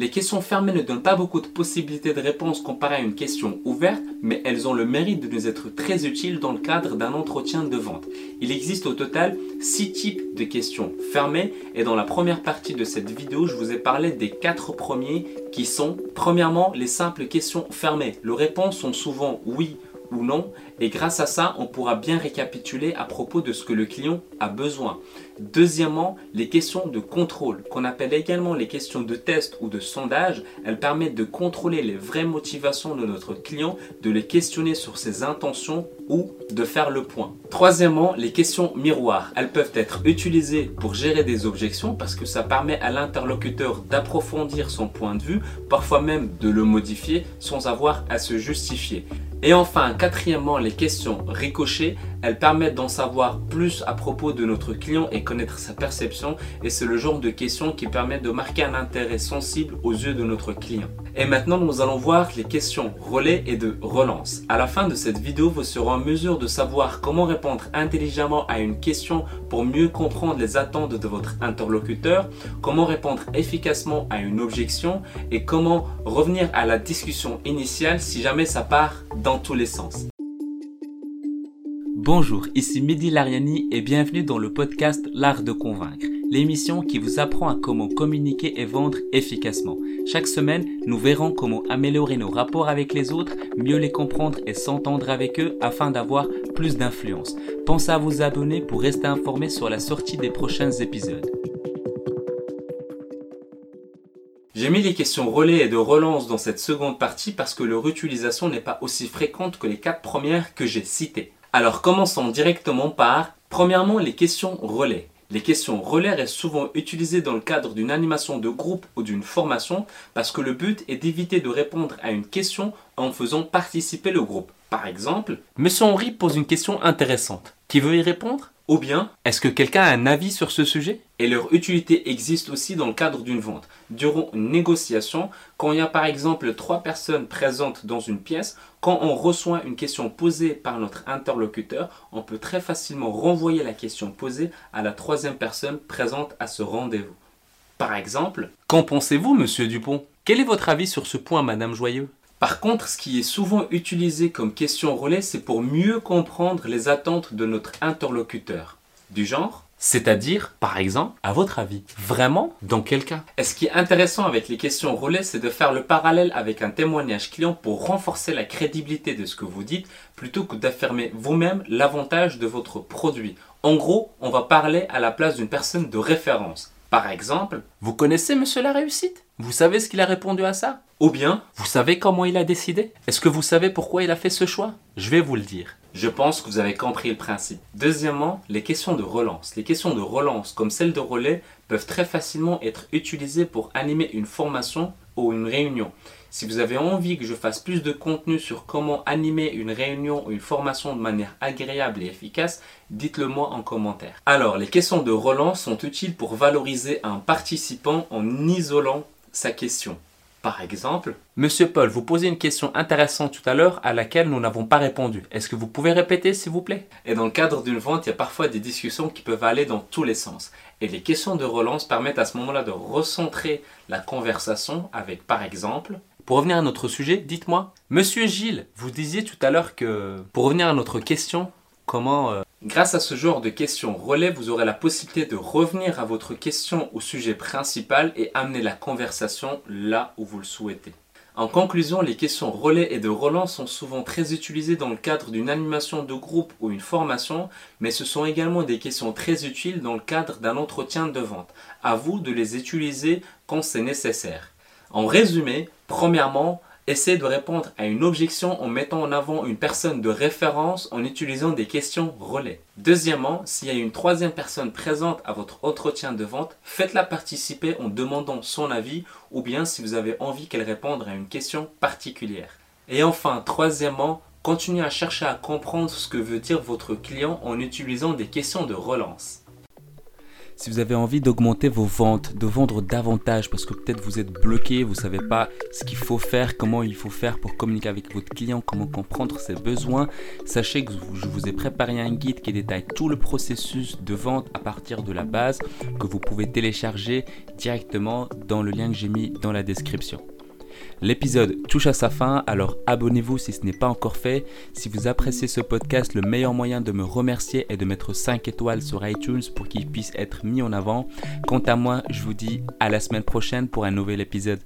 Les questions fermées ne donnent pas beaucoup de possibilités de réponse comparé à une question ouverte, mais elles ont le mérite de nous être très utiles dans le cadre d'un entretien de vente. Il existe au total 6 types de questions fermées et dans la première partie de cette vidéo, je vous ai parlé des 4 premiers qui sont premièrement les simples questions fermées. Les réponses sont souvent oui ou non et grâce à ça, on pourra bien récapituler à propos de ce que le client a besoin. Deuxièmement, les questions de contrôle, qu'on appelle également les questions de test ou de sondage, elles permettent de contrôler les vraies motivations de notre client, de les questionner sur ses intentions ou de faire le point. Troisièmement, les questions miroirs. Elles peuvent être utilisées pour gérer des objections parce que ça permet à l'interlocuteur d'approfondir son point de vue, parfois même de le modifier sans avoir à se justifier. Et enfin, quatrièmement, les questions ricochées, elles permettent d'en savoir plus à propos de notre client et connaître sa perception et c'est le genre de questions qui permet de marquer un intérêt sensible aux yeux de notre client. Et maintenant, nous allons voir les questions relais et de relance. À la fin de cette vidéo, vous serez en mesure de savoir comment répondre intelligemment à une question pour mieux comprendre les attentes de votre interlocuteur, comment répondre efficacement à une objection et comment revenir à la discussion initiale si jamais ça part dans tous les sens. Bonjour, ici Mehdi Lariani et bienvenue dans le podcast L'Art de Convaincre, l'émission qui vous apprend à comment communiquer et vendre efficacement. Chaque semaine, nous verrons comment améliorer nos rapports avec les autres, mieux les comprendre et s'entendre avec eux afin d'avoir plus d'influence. Pensez à vous abonner pour rester informé sur la sortie des prochains épisodes. J'ai mis les questions relais et de relance dans cette seconde partie parce que leur utilisation n'est pas aussi fréquente que les quatre premières que j'ai citées. Alors commençons directement par, premièrement, les questions relais. Les questions relais restent souvent utilisées dans le cadre d'une animation de groupe ou d'une formation parce que le but est d'éviter de répondre à une question en faisant participer le groupe. Par exemple, Monsieur Henri pose une question intéressante. Qui veut y répondre? Ou bien, est-ce que quelqu'un a un avis sur ce sujet? Et leur utilité existe aussi dans le cadre d'une vente. Durant une négociation, quand il y a par exemple trois personnes présentes dans une pièce, quand on reçoit une question posée par notre interlocuteur, on peut très facilement renvoyer la question posée à la troisième personne présente à ce rendez-vous. Par exemple, qu'en pensez-vous, monsieur Dupont? Quel est votre avis sur ce point, madame Joyeux? Par contre, ce qui est souvent utilisé comme question relais, c'est pour mieux comprendre les attentes de notre interlocuteur. Du genre, c'est-à-dire, par exemple, à votre avis, vraiment Dans quel cas? Et ce qui est intéressant avec les questions relais, c'est de faire le parallèle avec un témoignage client pour renforcer la crédibilité de ce que vous dites plutôt que d'affirmer vous-même l'avantage de votre produit. En gros, on va parler à la place d'une personne de référence. Par exemple, vous connaissez Monsieur la réussite? Vous savez ce qu'il a répondu à ça? Ou bien, vous savez comment il a décidé? Est-ce que vous savez pourquoi il a fait ce choix? Je vais vous le dire. Je pense que vous avez compris le principe. Deuxièmement, les questions de relance. Les questions de relance, comme celles de relais, peuvent très facilement être utilisées pour animer une formation ou une réunion. Si vous avez envie que je fasse plus de contenu sur comment animer une réunion ou une formation de manière agréable et efficace, dites-le moi en commentaire. Alors, les questions de relance sont utiles pour valoriser un participant en isolant sa question. Par exemple, Monsieur Paul, vous posez une question intéressante tout à l'heure à laquelle nous n'avons pas répondu. Est-ce que vous pouvez répéter s'il vous plaît? Et dans le cadre d'une vente, il y a parfois des discussions qui peuvent aller dans tous les sens. Et les questions de relance permettent à ce moment-là de recentrer la conversation avec, par exemple, pour revenir à notre sujet, dites-moi, Monsieur Gilles, vous disiez tout à l'heure que, pour revenir à notre question, comment, euh, grâce à ce genre de questions relais, vous aurez la possibilité de revenir à votre question au sujet principal et amener la conversation là où vous le souhaitez. En conclusion, les questions relais et de relance sont souvent très utilisées dans le cadre d'une animation de groupe ou une formation, mais ce sont également des questions très utiles dans le cadre d'un entretien de vente. À vous de les utiliser quand c'est nécessaire. En résumé, premièrement, essayez de répondre à une objection en mettant en avant une personne de référence en utilisant des questions relais. Deuxièmement, s'il y a une troisième personne présente à votre entretien de vente, faites-la participer en demandant son avis ou bien si vous avez envie qu'elle réponde à une question particulière. Et enfin, troisièmement, continuez à chercher à comprendre ce que veut dire votre client en utilisant des questions de relance. Si vous avez envie d'augmenter vos ventes, de vendre davantage parce que peut-être vous êtes bloqué, vous ne savez pas ce qu'il faut faire, comment il faut faire pour communiquer avec votre client, comment comprendre ses besoins, sachez que je vous ai préparé un guide qui détaille tout le processus de vente à partir de la base que vous pouvez télécharger directement dans le lien que j'ai mis dans la description. L'épisode touche à sa fin, alors abonnez-vous si ce n'est pas encore fait. Si vous appréciez ce podcast, le meilleur moyen de me remercier est de mettre 5 étoiles sur iTunes pour qu'il puisse être mis en avant. Quant à moi, je vous dis à la semaine prochaine pour un nouvel épisode.